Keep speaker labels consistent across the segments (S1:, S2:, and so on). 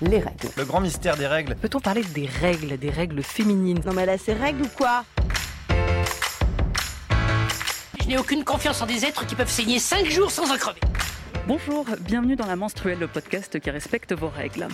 S1: les règles.
S2: Le grand mystère des règles.
S1: Peut-on parler des règles, des règles féminines?
S3: Non mais elle a ses règles ou quoi?
S4: Je n'ai aucune confiance en des êtres qui peuvent saigner 5 jours sans en crever.
S5: Bonjour, bienvenue dans La Menstruelle, le podcast qui respecte vos règles.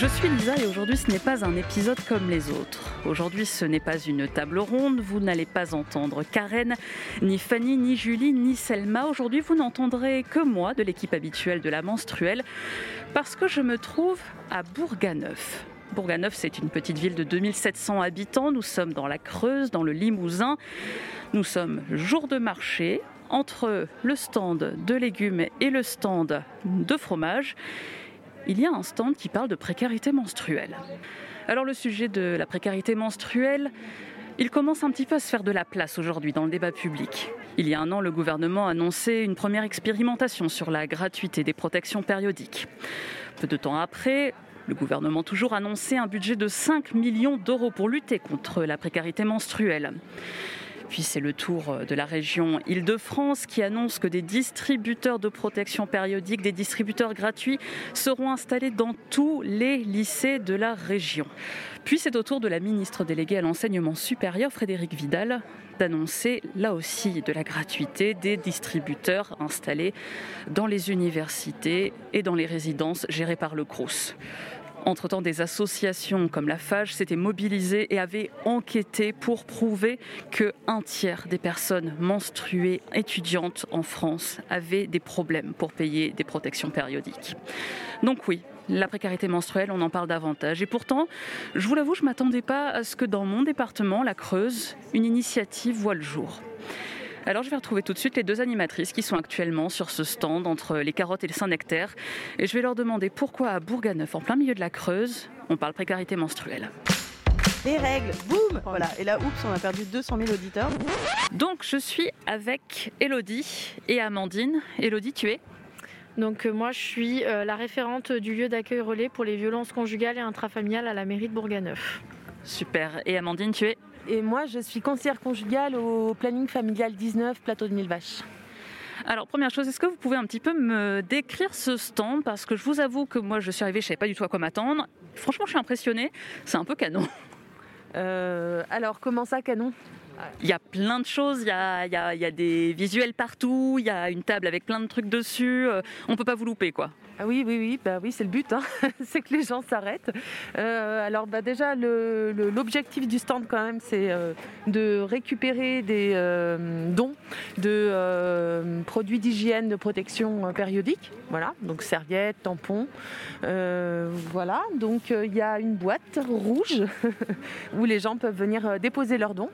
S5: Je suis Lisa et aujourd'hui ce n'est pas un épisode comme les autres. Aujourd'hui ce n'est pas une table ronde, vous n'allez pas entendre Karen, ni Fanny, ni Julie, ni Selma. Aujourd'hui vous n'entendrez que moi de l'équipe habituelle de la menstruelle parce que je me trouve à Bourganeuf. Bourganeuf, c'est une petite ville de 2700 habitants. Nous sommes dans la Creuse, dans le Limousin. Nous sommes jour de marché entre le stand de légumes et le stand de fromage il y a un stand qui parle de précarité menstruelle. Alors le sujet de la précarité menstruelle, il commence un petit peu à se faire de la place aujourd'hui dans le débat public. Il y a un an, le gouvernement a annoncé une première expérimentation sur la gratuité des protections périodiques. Peu de temps après, le gouvernement toujours annoncé un budget de 5 millions d'euros pour lutter contre la précarité menstruelle. Puis c'est le tour euh, de la région Île-de-France qui annonce que des distributeurs de protection périodique, des distributeurs gratuits, seront installés dans tous les lycées de la région. Puis c'est au tour de la ministre déléguée à l'enseignement supérieur, Frédéric Vidal, d'annoncer là aussi de la gratuité des distributeurs installés dans les universités et dans les résidences gérées par le CROUS. Entre-temps, des associations comme la FAGE s'étaient mobilisées et avaient enquêté pour prouver que un tiers des personnes menstruées étudiantes en France avaient des problèmes pour payer des protections périodiques. Donc oui, la précarité menstruelle, on en parle davantage. Et pourtant, je vous l'avoue, je ne m'attendais pas à ce que dans mon département, la Creuse, une initiative voit le jour. Alors je vais retrouver tout de suite les deux animatrices qui sont actuellement sur ce stand entre les carottes et le Saint-Nectaire. Et je vais leur demander pourquoi à Bourganeuf, en plein milieu de la Creuse, on parle précarité menstruelle.
S3: Les règles, boum Voilà, et là, oups, on a perdu 200 000 auditeurs.
S5: Donc je suis avec Elodie et Amandine. Elodie, tu es?
S6: Donc euh, moi je suis euh, la référente du lieu d'accueil relais pour les violences conjugales et intrafamiliales à la mairie de Bourganeuf.
S5: Super. Et Amandine, tu es?
S3: Et moi, je suis conseillère conjugale au planning familial 19, plateau de Mille Vaches.
S5: Alors, première chose, est-ce que vous pouvez un petit peu me décrire ce stand? Parce que je vous avoue que moi, je suis arrivée, je ne savais pas du tout à quoi m'attendre. Franchement, je suis impressionnée. C'est un peu canon.
S3: Euh, alors, comment ça, canon?
S5: Il y a plein de choses, il y a, il y a, des visuels partout, il y a une table avec plein de trucs dessus. Euh, on ne peut pas vous louper, quoi.
S3: Ah oui, oui, oui, bah oui, c'est le but, hein. c'est que les gens s'arrêtent. Euh, alors bah déjà, l'objectif du stand quand même, c'est euh, de récupérer des euh, dons de produits d'hygiène, de protection périodique. Voilà, donc serviettes, tampons. voilà, donc il y a une boîte rouge où les gens peuvent venir déposer leurs dons.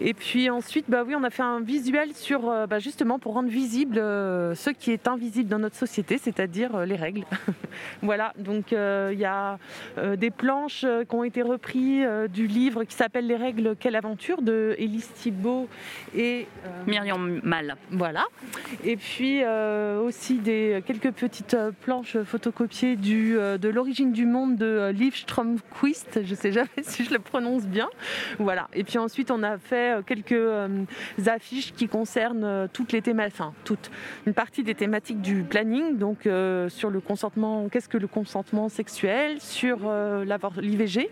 S3: Et puis ensuite, bah oui, on a fait un visuel sur, bah, justement, pour rendre visible ce qui est invisible dans notre société, c'est-à-dire les règles. voilà, donc euh, il y a euh, des planches euh, qui ont été reprises du livre qui s'appelle Les règles, quelle aventure de Élise Thibault et
S5: Myriam Mal.
S3: Voilà. Et puis aussi des quelques petites planches photocopiées du, de l'origine du monde de Liv Stromquist. Je sais jamais si je le prononce bien. Voilà. Et puis ensuite, on a fait quelques affiches qui concernent toutes les thématiques, enfin toute une partie des thématiques du planning, donc sur le consentement, qu'est-ce que le consentement sexuel, sur euh, l'IVG,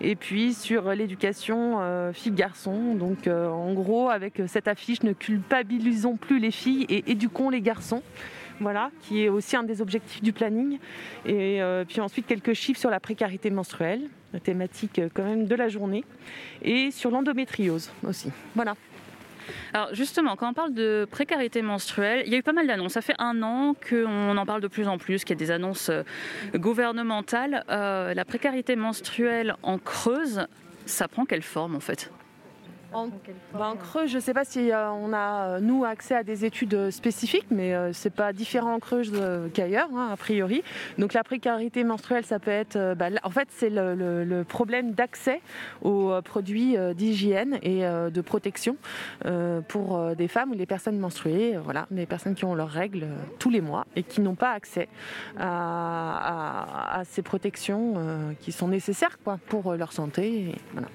S3: et puis sur l'éducation euh, filles-garçons. Donc euh, en gros, avec cette affiche, ne culpabilisons plus les filles et éduquons les garçons. Voilà, qui est aussi un des objectifs du planning. Et puis ensuite quelques chiffres sur la précarité menstruelle, thématique quand même de la journée, et sur l'endométriose aussi. Voilà.
S5: Alors justement, quand on parle de précarité menstruelle, il y a eu pas mal d'annonces. Ça fait un an qu'on en parle de plus en plus, qu'il y a des annonces euh, gouvernementales. Euh, la précarité menstruelle en creuse, ça prend quelle forme en fait?
S3: En, Creux, je ne sais pas si euh, on a, euh, nous, accès à des études spécifiques, mais euh, c'est pas différent en Creuse qu'ailleurs, hein, a priori. Donc la précarité menstruelle, ça peut être... Bah, en fait, c'est le, problème d'accès aux produits d'hygiène et de protection pour des femmes ou des personnes menstruées, voilà, des personnes qui ont leurs règles tous les mois et qui n'ont pas accès à, ces protections qui sont nécessaires quoi, pour leur santé. voilà.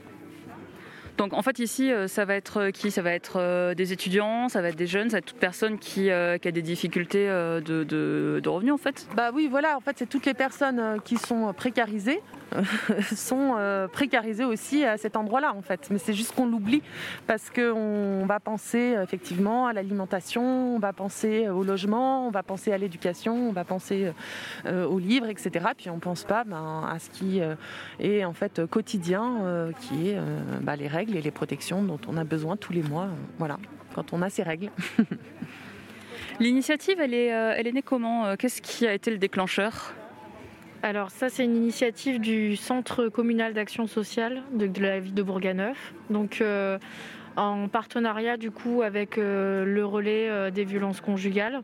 S5: Donc en fait ici, ça va être qui? Ça va être des étudiants, ça va être des jeunes, ça va être toute personne qui, a des difficultés de, de, de, revenus en fait.
S3: Bah oui, voilà, en fait c'est toutes les personnes qui sont précarisées sont euh, précarisés aussi à cet endroit-là en fait. Mais c'est juste qu'on l'oublie parce qu'on va penser effectivement à l'alimentation, on va penser au logement, on va penser à l'éducation, on va penser euh, aux livres, etc. Puis on pense pas ben, à ce qui euh, est en fait quotidien, qui est bah, les règles et les protections dont on a besoin tous les mois. voilà, quand on a ces règles.
S5: L'initiative, elle est, elle est née comment? Qu'est-ce qui a été le déclencheur?
S6: Alors ça c'est une initiative du Centre communal d'action sociale de, la ville de Bourganeuf. Donc euh, en partenariat du coup avec euh, le relais euh, des violences conjugales,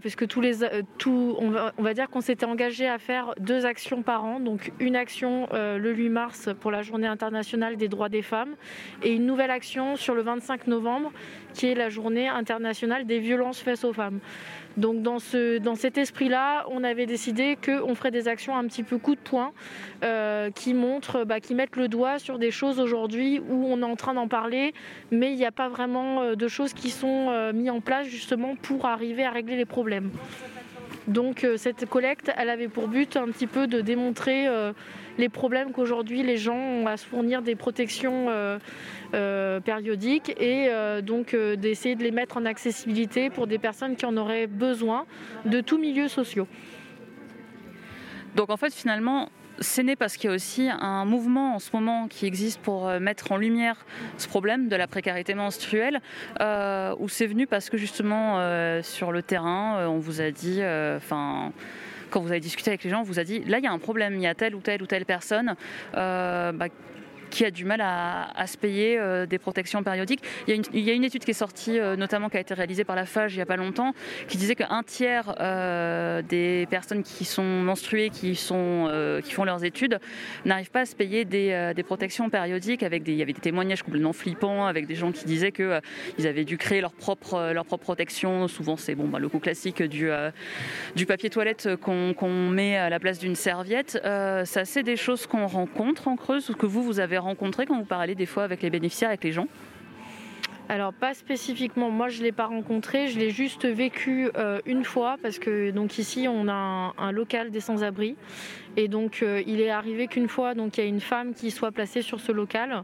S6: puisque tous les, tout, on, va, on va dire qu'on s'était engagé à faire deux actions par an, donc une action le 8 mars pour la Journée internationale des droits des femmes et une nouvelle action sur le 25 novembre qui est la Journée internationale des violences faites aux femmes. Donc dans, ce, dans cet esprit-là, on avait décidé qu'on ferait des actions un petit peu coup de poing euh, qui montrent, bah, qui mettent le doigt sur des choses aujourd'hui où on est en train d'en parler, mais il n'y a pas vraiment euh, de choses qui sont euh, mises en place justement pour arriver à régler les problèmes. Donc cette collecte, elle avait pour but un petit peu de démontrer les problèmes qu'aujourd'hui les gens ont à se fournir des protections euh, périodiques et euh, donc euh, d'essayer de les mettre en accessibilité pour des personnes qui en auraient besoin de tous milieux sociaux.
S5: Donc en fait finalement c'est né parce qu'il y a aussi un mouvement en ce moment qui existe pour mettre en lumière ce problème de la précarité menstruelle, euh, où c'est venu parce que justement sur le terrain, on vous a dit, enfin. Quand vous avez discuté avec les gens, on vous a dit là il y a un problème, il y a telle ou telle ou telle personne. Bah, qui a du mal à, se payer euh, des protections périodiques. Il y, a une, étude qui est sortie, euh, notamment qui a été réalisée par la FAGE il n'y a pas longtemps, qui disait qu'un tiers euh, des personnes qui sont menstruées, qui, sont, qui font leurs études, n'arrivent pas à se payer des, protections périodiques. Avec des, il y avait des témoignages complètement flippants, avec des gens qui disaient qu'ils avaient dû créer leur propre, leur propre protection. Souvent, c'est bon, bah, le coup classique du, papier toilette qu'on met à la place d'une serviette. ça, c'est des choses qu'on rencontre en Creuse, que vous, vous avez rencontré quand vous parlez des fois avec les bénéficiaires, avec les gens
S6: alors pas spécifiquement, moi je ne l'ai pas rencontré, je l'ai juste vécu euh, une fois parce que donc ici on a un, local des sans-abri et donc euh, il est arrivé qu'une fois donc il y a une femme qui soit placée sur ce local.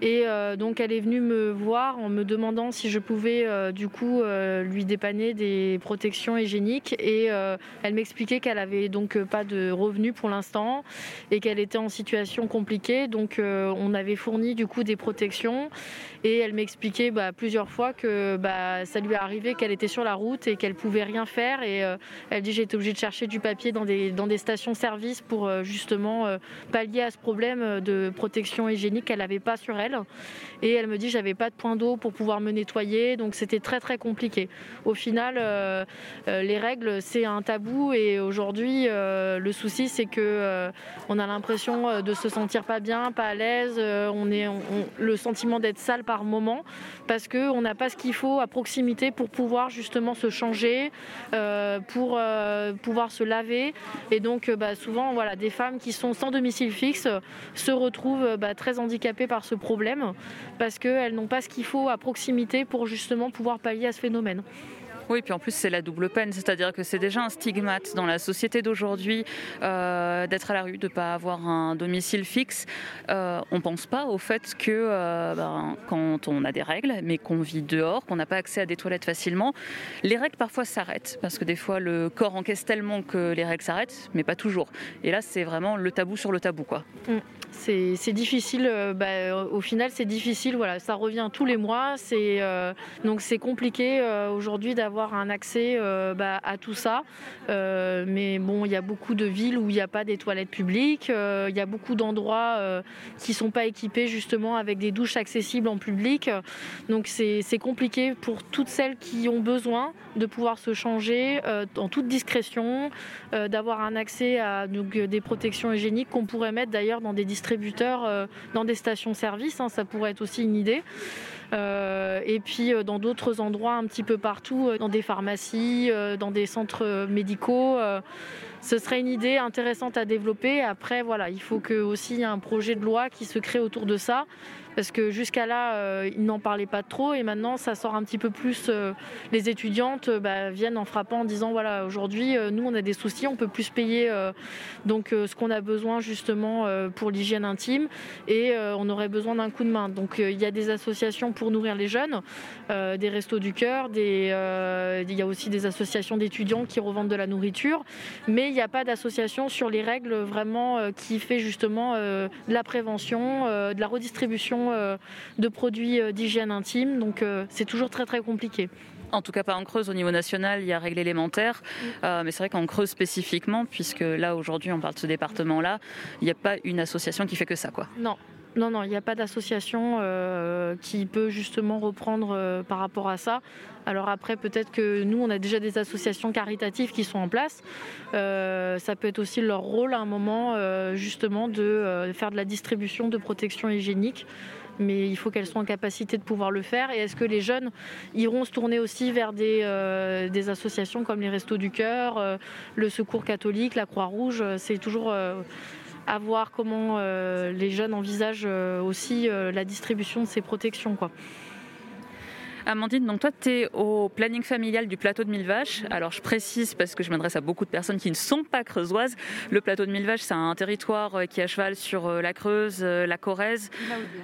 S6: Et euh, donc elle est venue me voir en me demandant si je pouvais du coup lui dépanner des protections hygiéniques. Et elle m'expliquait qu'elle avait donc pas de revenus pour l'instant et qu'elle était en situation compliquée. Donc on avait fourni du coup des protections. Et elle m'expliquait bah, plusieurs fois que bah, ça lui est arrivé qu'elle était sur la route et qu'elle pouvait rien faire. Et euh, elle dit été obligée de chercher du papier dans des, dans des stations-service pour euh, justement euh, pallier à ce problème de protection hygiénique qu'elle n'avait pas sur elle. Et elle me dit j'avais pas de point d'eau pour pouvoir me nettoyer, donc c'était très très compliqué. Au final, les règles c'est un tabou et aujourd'hui le souci c'est que on a l'impression de se sentir pas bien, pas à l'aise, on est le sentiment d'être sale par moment parce qu'on n'a pas ce qu'il faut à proximité pour pouvoir justement se changer, euh, pour euh, pouvoir se laver. Et donc euh, bah, souvent, voilà, des femmes qui sont sans domicile fixe se retrouvent bah, très handicapées par ce problème parce qu'elles n'ont pas ce qu'il faut à proximité pour justement pouvoir pallier à ce phénomène.
S5: Oui, puis en plus c'est la double peine, c'est-à-dire que c'est déjà un stigmate dans la société d'aujourd'hui euh, d'être à la rue, de ne pas avoir un domicile fixe. Euh, on ne pense pas au fait que euh, ben, quand on a des règles, mais qu'on vit dehors, qu'on n'a pas accès à des toilettes facilement, les règles parfois s'arrêtent, parce que des fois le corps encaisse tellement que les règles s'arrêtent, mais pas toujours. Et là c'est vraiment le tabou sur le tabou. quoi. Mm
S6: c'est difficile. Bah, au final, c'est difficile. Voilà, ça revient tous les mois. Donc c'est compliqué aujourd'hui d'avoir un accès bah, à tout ça. mais bon, il y a beaucoup de villes où il n'y a pas des toilettes publiques. Il y a beaucoup d'endroits qui sont pas équipés justement avec des douches accessibles en public. Donc c'est compliqué pour toutes celles qui ont besoin de pouvoir se changer en toute discrétion, d'avoir un accès à des protections hygiéniques qu'on pourrait mettre d'ailleurs dans des distributeurs euh, dans des stations-service, hein, ça pourrait être aussi une idée. Euh, et puis euh, dans d'autres endroits un petit peu partout, dans des pharmacies, dans des centres médicaux. ce serait une idée intéressante à développer. Après, voilà, il faut que aussi y ait un projet de loi qui se crée autour de ça parce que jusqu'à là, euh, ils n'en parlaient pas trop et maintenant ça sort un petit peu plus. Euh, les étudiantes euh, bah, viennent en frappant en disant voilà, aujourd'hui, nous on a des soucis, on peut plus payer donc ce qu'on a besoin justement pour l'hygiène intime et on aurait besoin d'un coup de main. Donc il y a des associations pour nourrir les jeunes, des restos du cœur, il y a aussi des associations d'étudiants qui revendent de la nourriture, mais il n'y a pas d'association sur les règles vraiment qui fait justement de la prévention, de la redistribution euh, de produits euh, d'hygiène intime. Donc euh, c'est toujours très très compliqué.
S5: En tout cas, pas en Creuse. Au niveau national, il y a règle élémentaire. mais c'est vrai qu'en Creuse spécifiquement, puisque là, aujourd'hui, on parle de ce département-là, il n'y a pas une association qui fait que ça, quoi.
S6: Non. Non, non, il n'y a pas d'association qui peut justement reprendre par rapport à ça. Alors après, peut-être que nous, on a déjà des associations caritatives qui sont en place. ça peut être aussi leur rôle à un moment, justement, de faire de la distribution de protection hygiénique mais il faut qu'elles soient en capacité de pouvoir le faire. Et est-ce que les jeunes iront se tourner aussi vers des, euh, associations comme les Restos du Cœur, euh, le Secours catholique, la Croix-Rouge C'est toujours euh, à voir comment les jeunes envisagent aussi la distribution de ces protections. Quoi.
S5: Amandine, donc toi, tu es au planning familial du plateau de Millevaches. Alors, je précise parce que je m'adresse à beaucoup de personnes qui ne sont pas creusoises. Le plateau de Millevaches, c'est un territoire euh, qui est à cheval sur euh, la Creuse, euh, la Corrèze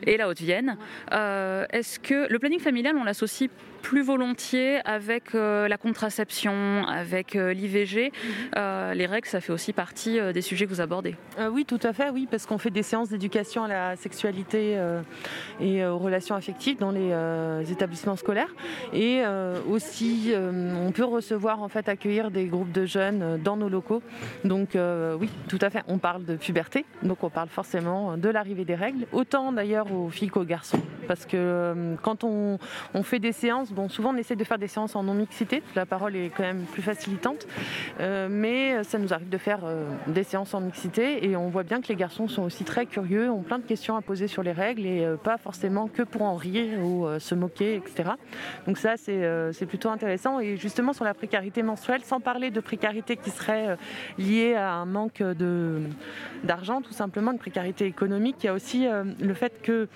S5: et la Haute-Vienne. Est-ce que le planning familial, on l'associe plus volontiers avec la contraception, avec l'IVG mhm. Les règles, ça fait aussi partie des sujets que vous abordez.
S3: oui, tout à fait, oui, parce qu'on fait des séances d'éducation à la sexualité et aux relations affectives dans les établissements scolaires et euh, aussi, euh, on peut recevoir, en fait, accueillir des groupes de jeunes euh, dans nos locaux. Donc oui, tout à fait, on parle de puberté, donc on parle forcément de l'arrivée des règles, autant d'ailleurs aux filles qu'aux garçons. Parce que quand on, fait des séances, bon, souvent on essaie de faire des séances en non-mixité, la parole est quand même plus facilitante, mais ça nous arrive de faire des séances en mixité. Et on voit bien que les garçons sont aussi très curieux, ont plein de questions à poser sur les règles et pas forcément que pour en rire ou se moquer, etc. Donc ça, euh, c'est plutôt intéressant. Et justement, sur la précarité menstruelle, sans parler de précarité qui serait euh, liée à un manque d'argent, tout simplement, de précarité économique, il y a aussi euh, le fait que,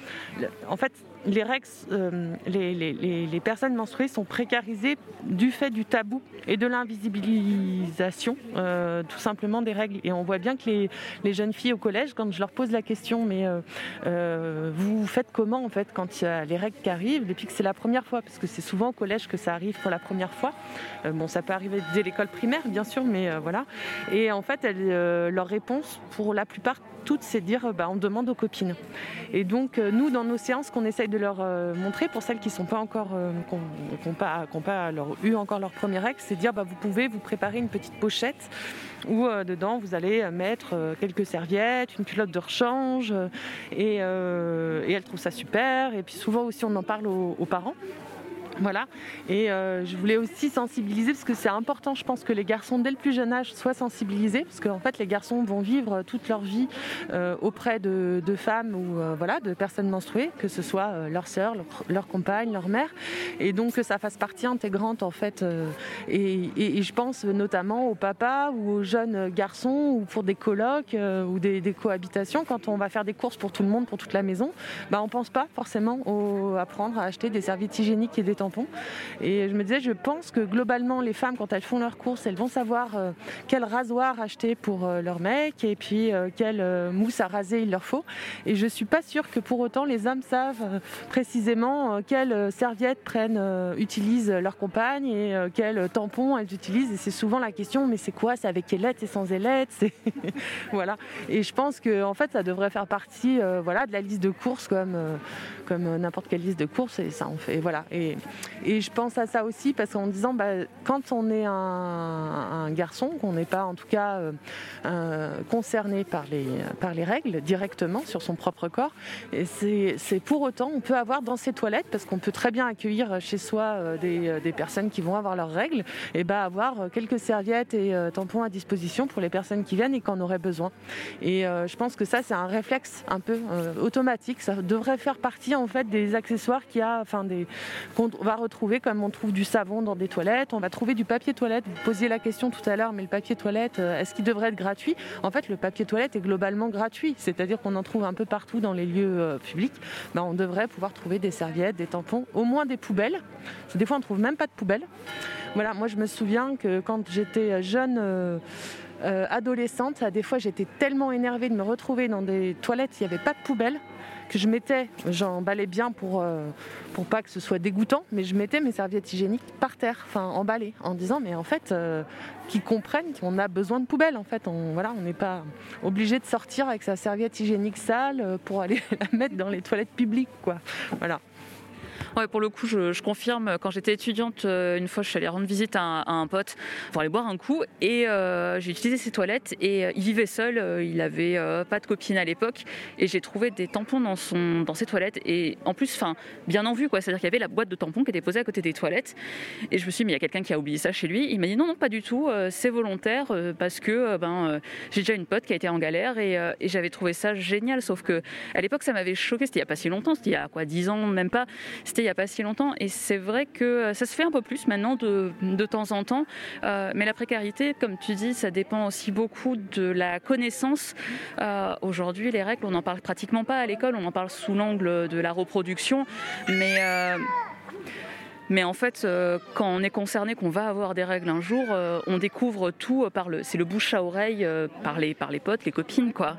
S3: en fait, les, règles, euh, les, personnes menstruées sont précarisées du fait du tabou et de l'invisibilisation, euh, tout simplement des règles. Et on voit bien que les, jeunes filles au collège, quand je leur pose la question, mais euh, vous faites comment en fait quand il y a les règles qui arrivent, depuis que c'est la première fois, parce que c'est souvent au collège que ça arrive pour la première fois. bon, ça peut arriver dès l'école primaire, bien sûr, mais voilà. Et en fait, leur réponse, pour la plupart, toutes, c'est dire bah, on demande aux copines. Et donc, nous, dans nos séances qu'on essaye de leur euh, montrer pour celles qui sont pas encore, euh, n'ont pas, leur, eu encore leur premier ex, c'est dire bah, vous pouvez vous préparer une petite pochette où euh, dedans vous allez mettre quelques serviettes, une culotte de rechange, et, et elles trouvent ça super. Et puis souvent aussi on en parle aux parents. Voilà. Et euh, je voulais aussi sensibiliser parce que c'est important, je pense que les garçons dès le plus jeune âge soient sensibilisés parce qu'en fait les garçons vont vivre toute leur vie euh, auprès de, femmes ou euh, voilà de personnes menstruées, que ce soit leur sœur, leur, compagne, leur mère, et donc que ça fasse partie intégrante en fait. Et, je pense notamment aux papas ou aux jeunes garçons ou pour des colocs ou des, cohabitations quand on va faire des courses pour tout le monde, pour toute la maison, bah on pense pas forcément au, à prendre à acheter des serviettes hygiéniques et des et je me disais, je pense que globalement, les femmes, quand elles font leurs courses, elles vont savoir euh, quel rasoir acheter pour euh, leur mec et puis euh, quelle mousse à raser il leur faut. Et je suis pas sûre que pour autant les hommes savent précisément quelle serviette prennent, utilisent leur compagne et quel tampon elles utilisent. Et c'est souvent la question, mais c'est quoi? C'est avec ailette, c'est sans ailette voilà. Et je pense que en fait, ça devrait faire partie, voilà, de la liste de courses comme comme n'importe quelle liste de courses. Et ça, on fait, voilà. Et je pense à ça aussi parce qu'en disant, bah, quand on est un, garçon, qu'on n'est pas en tout cas euh, euh, concerné par les, par les règles directement sur son propre corps, c'est pour autant, on peut avoir dans ses toilettes, parce qu'on peut très bien accueillir chez soi euh, des, personnes qui vont avoir leurs règles, et bah, avoir quelques serviettes et tampons à disposition pour les personnes qui viennent et qui en auraient besoin. Et je pense que ça, c'est un réflexe un peu automatique. Ça devrait faire partie en fait des accessoires qui a, enfin des va retrouver, comme on trouve du savon dans des toilettes, on va trouver du papier toilette. Vous posiez la question tout à l'heure, mais le papier toilette, euh, est-ce qu'il devrait être gratuit? En fait, le papier toilette est globalement gratuit, c'est-à-dire qu'on en trouve un peu partout dans les lieux euh, publics. Ben, on devrait pouvoir trouver des serviettes, des tampons, au moins des poubelles. Des fois, on ne trouve même pas de poubelles. Voilà, moi je me souviens que quand j'étais jeune adolescente, des fois j'étais tellement énervée de me retrouver dans des toilettes, il n'y avait pas de poubelle que je mettais, j'emballais bien pour, euh, pour pas que ce soit dégoûtant, mais je mettais mes serviettes hygiéniques par terre, enfin emballées, en disant mais en fait, euh, qu'ils comprennent qu'on a besoin de poubelles. En fait, on on n'est pas obligé de sortir avec sa serviette hygiénique sale euh, pour aller la mettre dans les toilettes publiques, quoi. Voilà.
S5: Ouais, pour le coup, je, confirme. Quand j'étais étudiante, euh, une fois, je suis allée rendre visite à un, pote pour aller boire un coup et euh, j'ai utilisé ses toilettes et euh, il vivait seul. il avait pas de copine à l'époque et j'ai trouvé des tampons dans son dans ses toilettes et en plus, bien en vue quoi. C'est-à-dire qu'il y avait la boîte de tampons qui était posée à côté des toilettes et je me suis dit mais il y a quelqu'un qui a oublié ça chez lui. Il m'a dit non non pas du tout, c'est volontaire parce que ben j'ai déjà une pote qui a été en galère et, et j'avais trouvé ça génial. Sauf que à l'époque ça m'avait choqué. C'était il y a pas si longtemps. C'était il y a quoi 10 ans même pas. C'était il n'y a pas si longtemps. Et c'est vrai que euh, ça se fait un peu plus maintenant de, de temps en temps. Euh, mais la précarité, comme tu dis, ça dépend aussi beaucoup de la connaissance. Euh, aujourd'hui, les règles, on n'en parle pratiquement pas à l'école. On en parle sous l'angle de la reproduction. Mais. Mais en fait, quand on est concerné qu'on va avoir des règles un jour, on découvre tout par le, c'est le bouche à oreille par les, par les potes, les copines, quoi.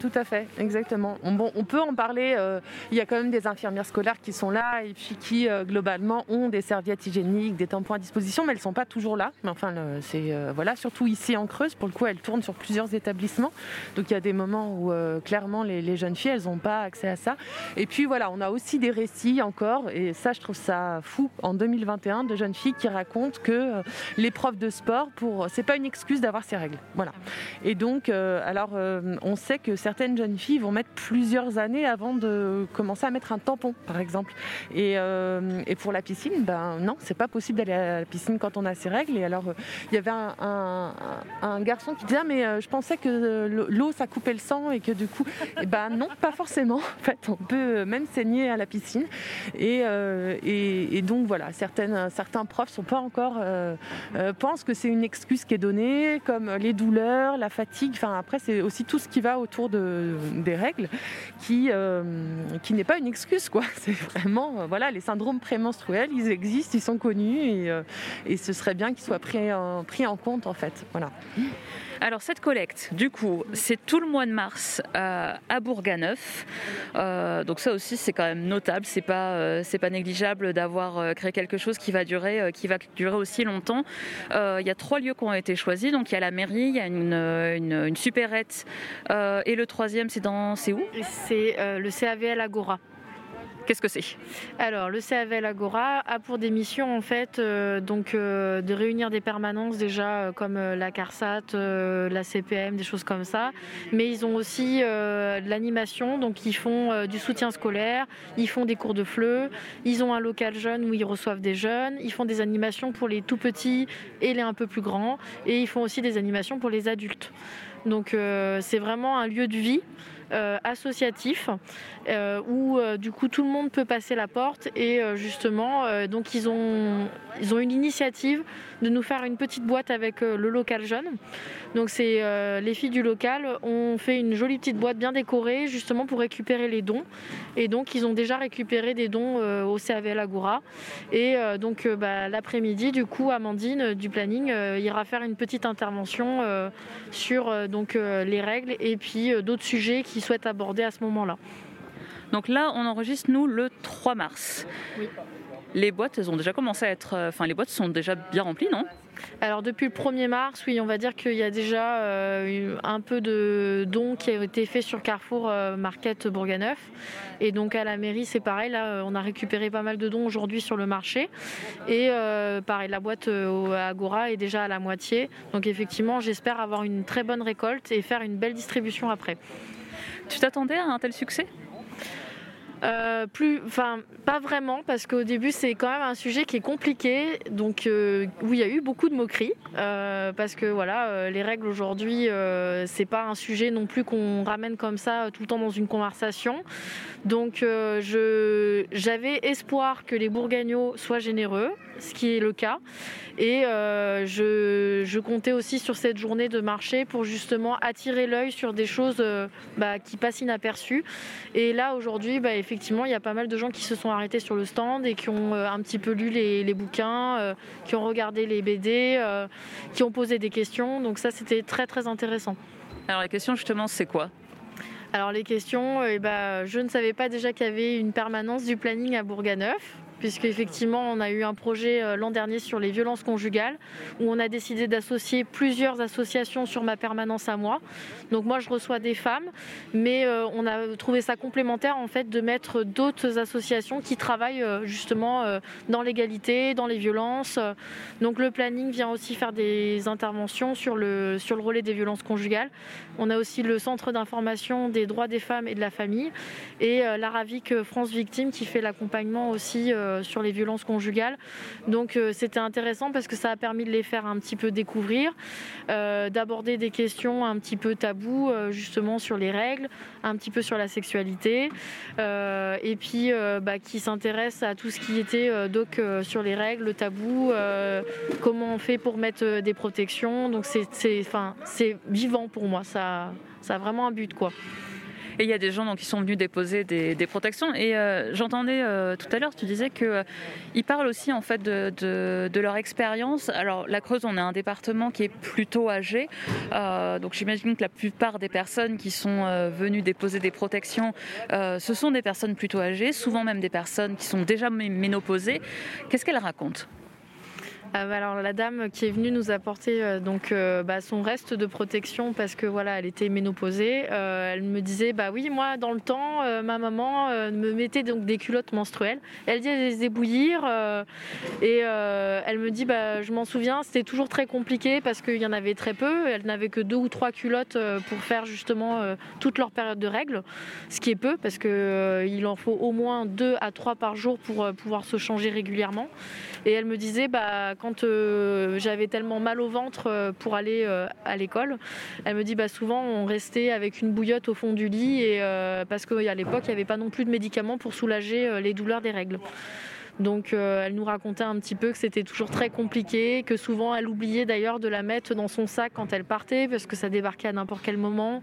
S3: Tout à fait, exactement. On, peut en parler. Euh, il y a quand même des infirmières scolaires qui sont là et puis qui euh, globalement ont des serviettes hygiéniques, des tampons à disposition, mais elles sont pas toujours là. Mais enfin, c'est euh, voilà, surtout ici en Creuse, pour le coup, elles tournent sur plusieurs établissements. Donc il y a des moments où clairement les, jeunes filles, elles n'ont pas accès à ça. Et puis voilà, on a aussi des récits encore, et ça, je trouve ça fou 2021 de jeunes filles qui racontent que les profs de sport, pour, c'est pas une excuse d'avoir ces règles. Voilà. Et donc, alors, on sait que certaines jeunes filles vont mettre plusieurs années avant de commencer à mettre un tampon, par exemple. Et, euh, pour la piscine, ben non, c'est pas possible d'aller à la piscine quand on a ses règles. Et alors, il y avait un, garçon qui disait ah, mais euh, je pensais que l'eau ça coupait le sang et que du coup, et eh ben non, pas forcément. En fait, on peut même saigner à la piscine. Et, euh, et, donc voilà, certaines, certains profs sont pas encore pensent que c'est une excuse qui est donnée, comme les douleurs, la fatigue. Enfin après, c'est aussi tout ce qui va autour de, des règles qui, euh, n'est pas une excuse. C'est vraiment, euh, voilà, les syndromes prémenstruels, ils existent, ils sont connus et, euh, ce serait bien qu'ils soient pris en, compte en fait.
S5: Alors cette collecte, du coup, c'est tout le mois de mars à Bourganeuf. donc ça aussi, c'est quand même notable. C'est pas, c'est pas négligeable d'avoir créé quelque chose qui va durer, qui va durer aussi longtemps. Il y a trois lieux qui ont été choisis. Donc il y a la mairie, il y a une, une, une supérette euh, et le troisième, c'est dans, c'est où?
S6: C'est euh, le CAVL Agora.
S5: Qu'est-ce que c'est?
S6: Alors, le CAVL Agora a pour des missions en fait euh, donc de réunir des permanences déjà comme la CARSAT, la CPM, des choses comme ça. Mais ils ont aussi de l'animation, donc ils font du soutien scolaire, ils font des cours de FLE, ils ont un local jeune où ils reçoivent des jeunes, ils font des animations pour les tout petits et les un peu plus grands, et ils font aussi des animations pour les adultes. Donc euh, c'est vraiment un lieu de vie euh, associatif euh, où du coup tout le monde peut passer la porte. Et justement donc ils ont ils ont une initiative de nous faire une petite boîte avec le local jeune. Donc c'est les filles du local ont fait une jolie petite boîte bien décorée justement pour récupérer les dons. Et donc ils ont déjà récupéré des dons au CAVL Agora. Et donc bah, l'après-midi du coup Amandine du planning ira faire une petite intervention sur donc euh, les règles et puis euh, d'autres sujets qu'ils souhaitent aborder à ce moment-là.
S5: Donc là, on enregistre nous le 3 mars. Oui. Les boîtes, elles ont déjà commencé à être. Euh, enfin, les boîtes sont déjà bien remplies, non?
S6: Alors depuis le 1er mars, oui, on va dire qu'il y a déjà un peu de dons qui ont été faits sur Carrefour Market Bourganeuf. Et donc à la mairie, c'est pareil, là on a récupéré pas mal de dons aujourd'hui sur le marché. Et pareil, la boîte à Agora est déjà à la moitié. Donc effectivement, j'espère avoir une très bonne récolte et faire une belle distribution après.
S5: Tu t'attendais à un tel succès?
S6: Euh, plus, enfin, pas vraiment, parce qu'au début, c'est quand même un sujet qui est compliqué, donc euh, où il y a eu beaucoup de moqueries, euh, parce que voilà, les règles aujourd'hui, c'est pas un sujet non plus qu'on ramène comme ça tout le temps dans une conversation. Donc, j'avais espoir que les Bourgagnots soient généreux, ce qui est le cas. Et euh, je, comptais aussi sur cette journée de marché pour justement attirer l'œil sur des choses euh, bah, qui passent inaperçues. Et là, aujourd'hui, bah, effectivement, il y a pas mal de gens qui se sont arrêtés sur le stand et qui ont euh, un petit peu lu les, bouquins, qui ont regardé les BD, qui ont posé des questions. Donc ça, c'était très, très intéressant.
S5: Alors la question, justement, c'est quoi?
S6: Alors les questions, eh ben, je ne savais pas déjà qu'il y avait une permanence du planning à Bourganeuf puisqu'effectivement on a eu un projet euh, l'an dernier sur les violences conjugales où on a décidé d'associer plusieurs associations sur ma permanence à moi. Donc moi je reçois des femmes, mais euh, on a trouvé ça complémentaire en fait de mettre d'autres associations qui travaillent euh, justement dans l'égalité, dans les violences. Donc le planning vient aussi faire des interventions sur le, sur le relais des violences conjugales. On a aussi le centre d'information des droits des femmes et de la famille et l'Aravic France Victime qui fait l'accompagnement aussi euh, sur les violences conjugales. Donc euh, c'était intéressant parce que ça a permis de les faire un petit peu découvrir, euh, d'aborder des questions un petit peu tabous justement sur les règles, un petit peu sur la sexualité, et puis bah, qui s'intéresse à tout ce qui était donc sur les règles, le tabou, comment on fait pour mettre des protections. Donc c'est vivant pour moi, ça, ça a vraiment un but quoi.
S5: Et il y a des gens qui sont venus déposer des, protections. Et euh, j'entendais euh, tout à l'heure, tu disais qu'ils euh, parlent aussi en fait de, leur expérience. Alors la Creuse, on a un département qui est plutôt âgé. donc j'imagine que la plupart des personnes qui sont venues déposer des protections, ce sont des personnes plutôt âgées, souvent même des personnes qui sont déjà ménopausées. Qu'est-ce qu'elles racontent?
S6: Ah, bah, alors la dame qui est venue nous apporter euh, donc euh, bah, son reste de protection parce que voilà elle était ménopausée, euh, elle me disait bah oui moi dans le temps ma maman me mettait donc des culottes menstruelles, elle dit elle les ébouillir et elle me dit bah je m'en souviens c'était toujours très compliqué parce qu'il y en avait très peu, elle n'avait que deux ou trois culottes pour faire justement toute leur période de règles, ce qui est peu parce que il en faut au moins deux à trois par jour pour pouvoir se changer régulièrement. Et elle me disait bah quand euh, j'avais tellement mal au ventre euh, pour aller euh, à l'école, elle me dit bah, souvent on restait avec une bouillotte au fond du lit et, parce qu'à l'époque il n'y avait pas non plus de médicaments pour soulager les douleurs des règles. Donc elle nous racontait un petit peu que c'était toujours très compliqué, que souvent elle oubliait d'ailleurs de la mettre dans son sac quand elle partait parce que ça débarquait à n'importe quel moment.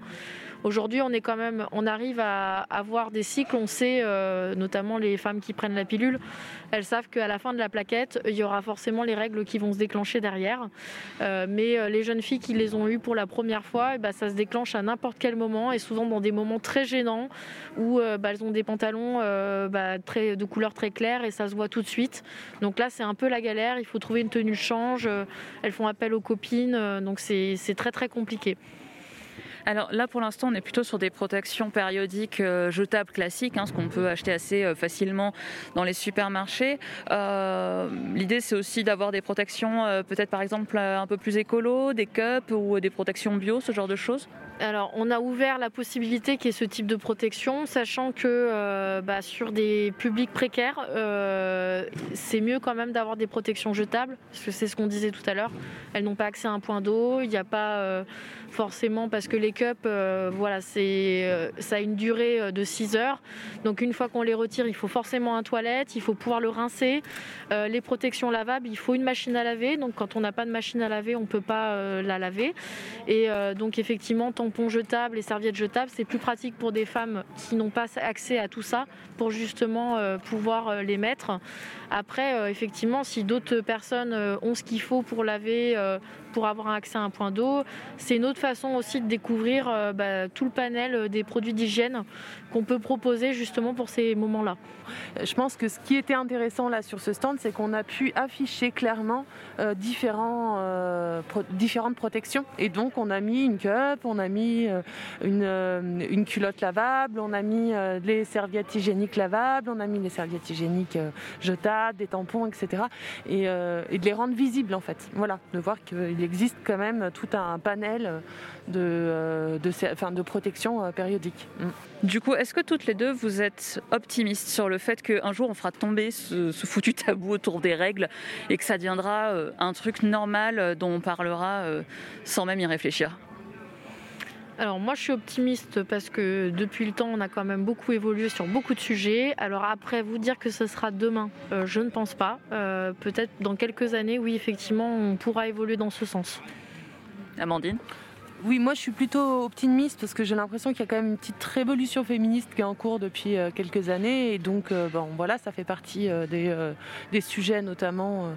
S6: Aujourd'hui, on arrive à avoir des cycles. On sait, euh, notamment les femmes qui prennent la pilule, elles savent qu'à la fin de la plaquette, il y aura forcément les règles qui vont se déclencher derrière. Euh, mais euh, les jeunes filles qui les ont eues pour la première fois, eh ben, ça se déclenche à n'importe quel moment et souvent dans des moments très gênants où bah, elles ont des pantalons bah, de couleur très claire et ça se voit tout de suite. Donc là, c'est un peu la galère. Il faut trouver une tenue change. elles font appel aux copines. donc c'est très très compliqué.
S5: Alors là, pour l'instant, on est plutôt sur des protections périodiques euh, jetables classiques, hein, ce qu'on peut acheter assez euh, facilement dans les supermarchés. Euh, l'idée, c'est aussi d'avoir des protections, peut-être par exemple un peu plus écolo, des cups ou des protections bio, ce genre de choses.
S6: Alors, on a ouvert la possibilité qu'il y ait ce type de protection, sachant que bah, sur des publics précaires, c'est mieux quand même d'avoir des protections jetables, parce que c'est ce qu'on disait tout à l'heure. Elles n'ont pas accès à un point d'eau, il n'y a pas forcément parce que les euh, voilà, c'est, euh, ça a une durée euh, de 6 heures. Donc une fois qu'on les retire, il faut forcément un toilette, il faut pouvoir le rincer. les protections lavables, il faut une machine à laver. Donc quand on n'a pas de machine à laver, on ne peut pas la laver. Et donc effectivement, tampons jetables et serviettes jetables, c'est plus pratique pour des femmes qui n'ont pas accès à tout ça pour justement pouvoir les mettre. Après, effectivement, si d'autres personnes ont ce qu'il faut pour laver, pour avoir accès à un point d'eau. C'est une autre façon aussi de découvrir euh, bah, tout le panel euh, des produits d'hygiène qu'on peut proposer justement pour ces moments-là.
S3: Je pense que ce qui était intéressant là sur ce stand, c'est qu'on a pu afficher clairement euh, différents, différentes protections. Et donc on a mis une cup, on a mis une, culotte lavable, on a mis les serviettes hygiéniques lavables, on a mis les serviettes hygiéniques jetables, des tampons, etc. Et, et, de les rendre visibles en fait. Voilà, de voir qu'il existe quand même tout un panel de, de, de protection périodique. Mm.
S5: Du coup, est-ce que toutes les deux, vous êtes optimistes sur le fait qu'un jour on fera tomber ce, foutu tabou autour des règles et que ça deviendra un truc normal dont on parlera sans même y réfléchir?
S6: Alors moi je suis optimiste parce que depuis le temps on a quand même beaucoup évolué sur beaucoup de sujets. Alors après vous dire que ce sera demain, euh, je ne pense pas. Euh, peut-être dans quelques années, oui effectivement on pourra évoluer dans ce sens.
S5: Amandine?
S3: Oui, moi je suis plutôt optimiste parce que j'ai l'impression qu'il y a quand même une petite révolution féministe qui est en cours depuis euh, quelques années et donc euh, bon voilà ça fait partie euh, des, sujets notamment.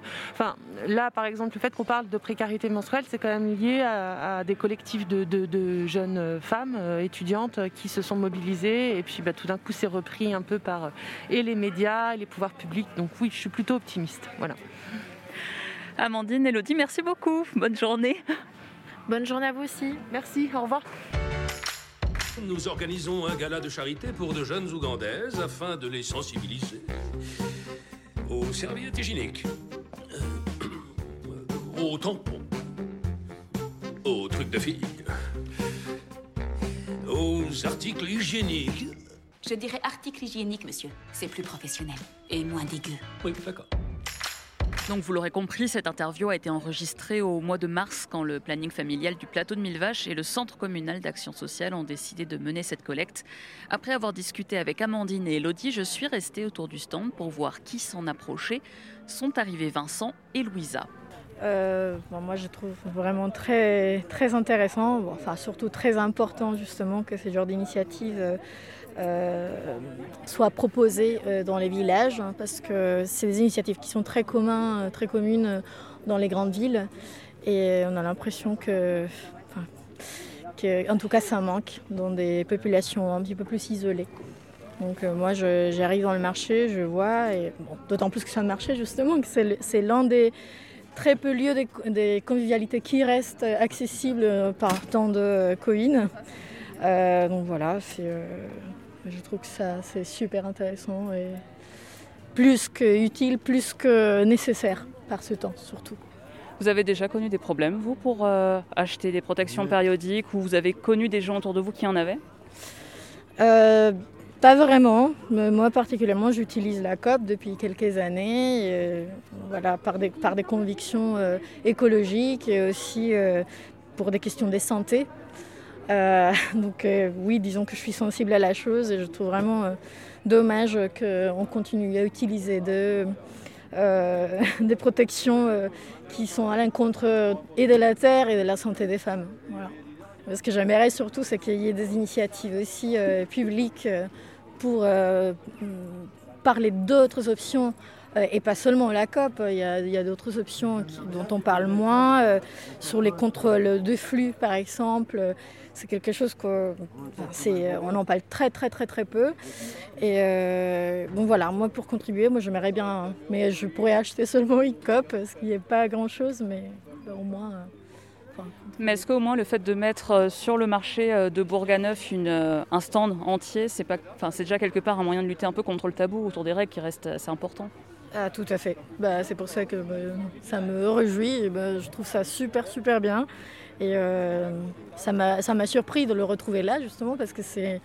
S3: Là par exemple le fait qu'on parle de précarité menstruelle c'est quand même lié à, des collectifs de, jeunes femmes étudiantes qui se sont mobilisées et puis bah, tout d'un coup c'est repris un peu par et les médias et les pouvoirs publics donc oui je suis plutôt optimiste voilà.
S5: Amandine, Elodie, merci beaucoup. Bonne journée.
S6: Bonne journée à vous aussi.
S3: Merci, au revoir.
S2: Nous organisons un gala de charité pour de jeunes Ougandaises afin de les sensibiliser aux serviettes hygiéniques, euh, aux tampons, aux trucs de filles, aux articles hygiéniques.
S7: Je dirais articles hygiéniques, monsieur. C'est plus professionnel et moins dégueu.
S2: Oui, d'accord.
S5: Donc vous l'aurez compris, cette interview a été enregistrée au mois de mars quand le planning familial du plateau de Millevaches et le centre communal d'action sociale ont décidé de mener cette collecte. Après avoir discuté avec Amandine et Elodie, je suis restée autour du stand pour voir qui s'en approchait. Sont arrivés Vincent et Louisa.
S8: Euh, moi, je trouve vraiment très, très intéressant, enfin surtout très important justement que ce genre d'initiative euh, euh, soit proposée euh, dans les villages, hein, parce que c'est des initiatives qui sont très, communs, euh, très communes dans les grandes villes. Et on a l'impression que, en tout cas, ça manque dans des populations un petit peu plus isolées. Donc moi, j'arrive dans le marché, je vois, et d'autant plus que c'est un marché justement, que c'est l'un des très peu lieux des, convivialités qui restent accessibles par temps de Covid. donc voilà, c'est je trouve que ça c'est super intéressant et plus que utile, plus que nécessaire par ce temps surtout.
S5: Vous avez déjà connu des problèmes, vous, pour euh, acheter des protections périodiques ou vous avez connu des gens autour de vous qui en avaient?
S8: Euh, Pas vraiment. Moi, particulièrement, j'utilise la COP depuis quelques années, euh, voilà, par, des, par des convictions écologiques et aussi pour des questions de santé. Euh, donc euh, oui, disons que je suis sensible à la chose et je trouve vraiment euh, dommage qu'on continue à utiliser de, des protections qui sont à l'encontre et de la terre et de la santé des femmes. Ce que j'aimerais surtout, c'est qu'il y ait des initiatives aussi publiques pour parler d'autres options et pas seulement la COP, il y a, d'autres options dont on parle moins, sur les contrôles de flux par exemple, c'est quelque chose qu'on on en parle très très très très peu. Et euh, bon voilà, moi pour contribuer, moi j'aimerais bien, mais je pourrais acheter seulement une cop parce qu'il n'y a pas grand chose, mais au moins.
S5: Euh, mais est-ce qu'au moins le fait de mettre euh, sur le marché de Bourganeuf une, un stand entier, c'est pas, enfin, c'est déjà quelque part un moyen de lutter un peu contre le tabou autour des règles qui reste assez important?
S8: Ah, tout à fait. Bah, c'est pour ça que bah, ça me réjouit. Bah, je trouve ça super, super bien. Et euh, ça m'a surpris de le retrouver là, justement, parce que c'est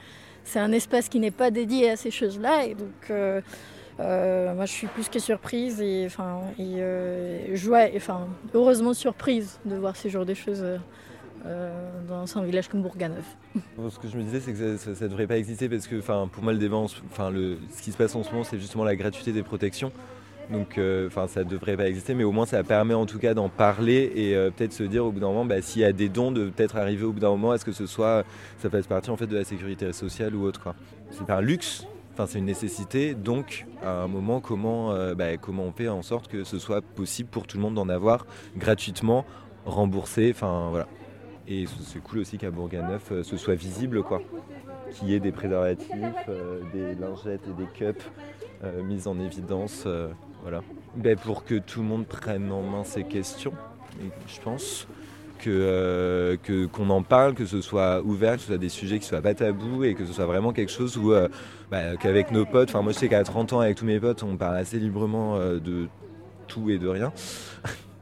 S8: un espace qui n'est pas dédié à ces choses-là. Et donc, euh, euh, moi, je suis plus que surprise et, enfin, et enfin, heureusement surprise de voir ce genre de choses. dans un village comme Bourganeuf.
S9: Ce que je me disais, c'est que ça ne devrait pas exister parce que pour moi, le débat, enfin, le, ce qui se passe en ce moment, c'est justement la gratuité des protections. Donc, euh, enfin, ça devrait pas exister, mais au moins ça permet en tout cas d'en parler et euh, peut-être se dire au bout d'un moment, bah, s'il y a des dons, de peut-être arriver au bout d'un moment à ce que ce soit, ça fasse partie en fait de la sécurité sociale ou autre. Quoi. C'est pas un luxe, enfin c'est une nécessité. Donc, à un moment, comment, euh, bah, comment on fait en sorte que ce soit possible pour tout le monde d'en avoir gratuitement, remboursé, enfin voilà. Et c'est cool aussi qu'à Bourganeuf ce soit visible, quoi. Qu'il y ait des préservatifs, des lingettes et des cups mises en évidence. Voilà. Ben, pour que tout le monde prenne en main ces questions, je pense. Que, euh, que, qu'on en parle, que ce soit ouvert, que ce soit des sujets qui soient pas tabous et que ce soit vraiment quelque chose où, euh, bah, qu'avec nos potes, enfin moi je sais qu'à 30 ans avec tous mes potes, on parle assez librement euh, de tout et de rien.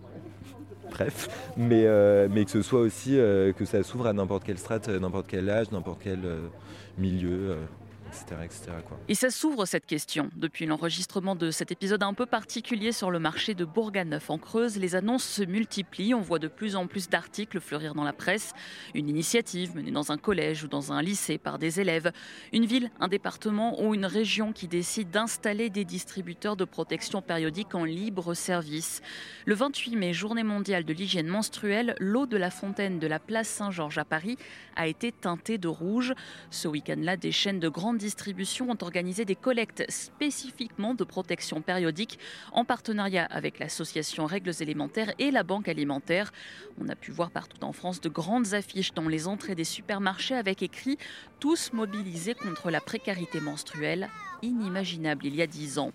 S9: bref, mais, mais que ce soit aussi que ça s'ouvre à n'importe quelle strate, n'importe quel âge, n'importe quel milieu.
S5: Et ça s'ouvre cette question. Depuis l'enregistrement de cet épisode un peu particulier sur le marché de Bourganeuf en Creuse, les annonces se multiplient. On voit de plus en plus d'articles fleurir dans la presse. Une initiative menée dans un collège ou dans un lycée par des élèves. Une ville, un département ou une région qui décide d'installer des distributeurs de protection périodique en libre service. Le 28 mai, journée mondiale de l'hygiène menstruelle, l'eau de la fontaine de la place Saint-Georges à Paris a été teintée de rouge. Ce week-end-là, des chaînes de grande distribution ont organisé des collectes spécifiquement de protection périodique en partenariat avec l'association Règles élémentaires et la Banque alimentaire. On a pu voir partout en France de grandes affiches dans les entrées des supermarchés avec écrit Tous mobilisés contre la précarité menstruelle, inimaginable il y a dix ans.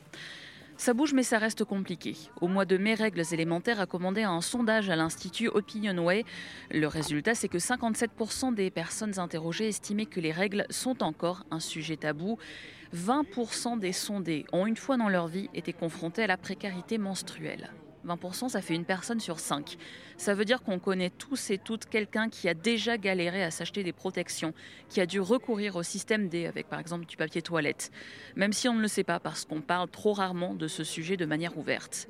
S5: Ça bouge mais ça reste compliqué. Au mois de mai, Règles élémentaires a commandé un sondage à l'Institut Opinionway. Le résultat, c'est que 57% des personnes interrogées estimaient que les règles sont encore un sujet tabou. 20% des sondés ont une fois dans leur vie été confrontés à la précarité menstruelle. 20%, ça fait une personne sur cinq. Ça veut dire qu'on connaît tous et toutes quelqu'un qui a déjà galéré à s'acheter des protections, qui a dû recourir au système D avec par exemple du papier toilette, même si on ne le sait pas parce qu'on parle trop rarement de ce sujet de manière ouverte.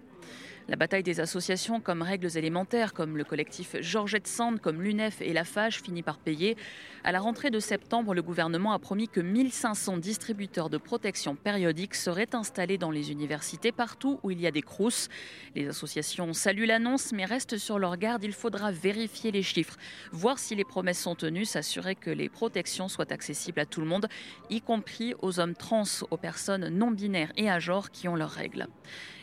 S5: La bataille des associations comme Règles élémentaires, comme le collectif Georgette Sand, comme l'UNEF et la FAGE finit par payer. À la rentrée de septembre, le gouvernement a promis que 1500 distributeurs de protection périodique seraient installés dans les universités partout où il y a des crousses. Les associations saluent l'annonce mais restent sur leur garde. Il faudra vérifier les chiffres, voir si les promesses sont tenues, s'assurer que les protections soient accessibles à tout le monde, y compris aux hommes trans, aux personnes non binaires et à genre qui ont leurs règles.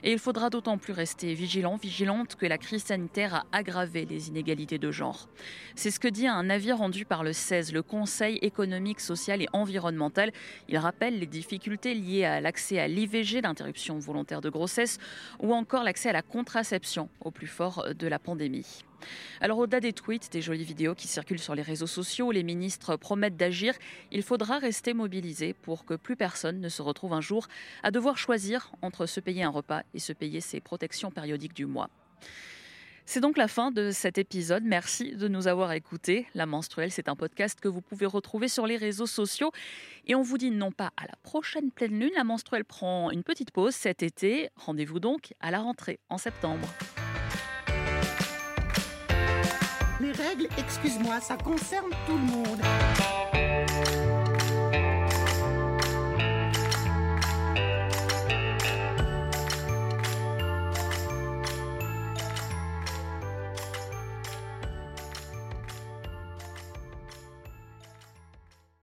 S5: Et il faudra d'autant plus rester vigilant, vigilante que la crise sanitaire a aggravé les inégalités de genre. C'est ce que dit un avis rendu par le 16, le Conseil économique, social et environnemental. Il rappelle les difficultés liées à l'accès à l'IVG, l'interruption volontaire de grossesse, ou encore l'accès à la contraception au plus fort de la pandémie. Alors au-delà des tweets, des jolies vidéos qui circulent sur les réseaux sociaux, les ministres promettent d'agir. Il faudra rester mobilisé pour que plus personne ne se retrouve un jour à devoir choisir entre se payer un repas et se payer ses protections périodiques du mois. C'est donc la fin de cet épisode. Merci de nous avoir écoutés. La menstruelle, c'est un podcast que vous pouvez retrouver sur les réseaux sociaux. Et on vous dit non pas à la prochaine pleine lune, la menstruelle prend une petite pause cet été. Rendez-vous donc à la rentrée en septembre.
S10: Les règles, excuse-moi, ça concerne tout le monde.